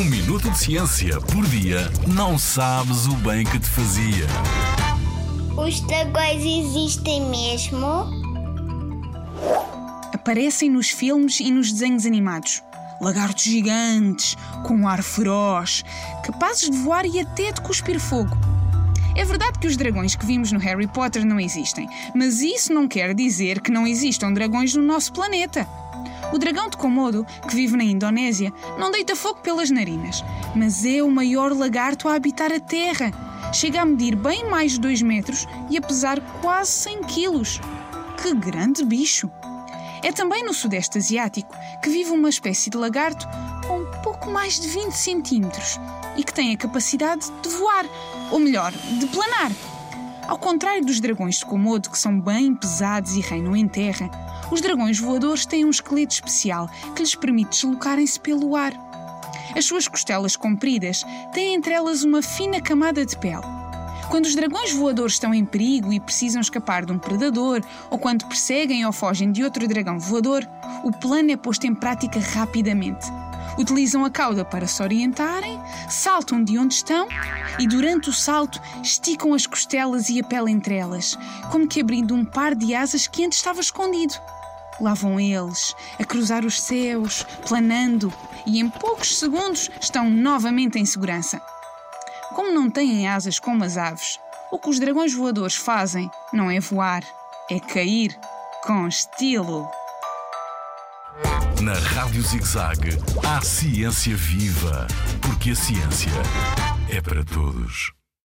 Um minuto de ciência por dia não sabes o bem que te fazia. Os dragões existem mesmo? Aparecem nos filmes e nos desenhos animados. Lagartos gigantes, com um ar feroz, capazes de voar e até de cuspir fogo. É verdade que os dragões que vimos no Harry Potter não existem, mas isso não quer dizer que não existam dragões no nosso planeta. O dragão de Komodo, que vive na Indonésia, não deita fogo pelas narinas, mas é o maior lagarto a habitar a Terra. Chega a medir bem mais de 2 metros e a pesar quase 100 quilos. Que grande bicho! É também no Sudeste Asiático que vive uma espécie de lagarto com pouco mais de 20 centímetros e que tem a capacidade de voar, ou melhor, de planar. Ao contrário dos dragões de Komodo, que são bem pesados e reinam em terra, os dragões voadores têm um esqueleto especial que lhes permite deslocarem-se pelo ar. As suas costelas compridas têm entre elas uma fina camada de pele. Quando os dragões voadores estão em perigo e precisam escapar de um predador, ou quando perseguem ou fogem de outro dragão voador, o plano é posto em prática rapidamente. Utilizam a cauda para se orientarem, saltam de onde estão e, durante o salto, esticam as costelas e a pele entre elas, como que abrindo um par de asas que antes estava escondido. Lá vão eles, a cruzar os céus, planando, e em poucos segundos estão novamente em segurança. Como não têm asas como as aves, o que os dragões voadores fazem não é voar, é cair com estilo. Na Rádio ZigZag, há ciência viva, porque a ciência é para todos.